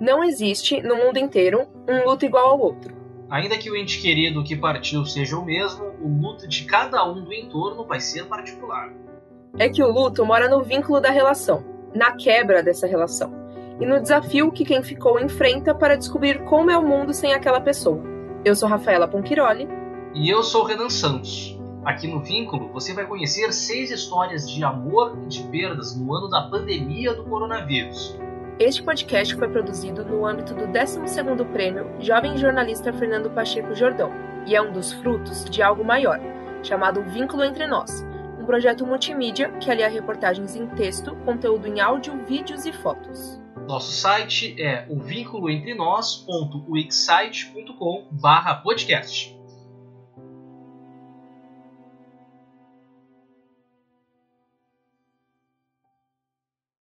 Não existe, no mundo inteiro, um luto igual ao outro. Ainda que o ente querido que partiu seja o mesmo, o luto de cada um do entorno vai ser particular. É que o luto mora no vínculo da relação, na quebra dessa relação, e no desafio que quem ficou enfrenta para descobrir como é o mundo sem aquela pessoa. Eu sou Rafaela Ponquiroli. E eu sou Renan Santos. Aqui no Vínculo você vai conhecer seis histórias de amor e de perdas no ano da pandemia do coronavírus. Este podcast foi produzido no âmbito do 12º Prêmio Jovem Jornalista Fernando Pacheco Jordão e é um dos frutos de algo maior, chamado Vínculo Entre Nós, um projeto multimídia que alia reportagens em texto, conteúdo em áudio, vídeos e fotos. Nosso site é o vínculoentrenós.wixsite.com/podcast.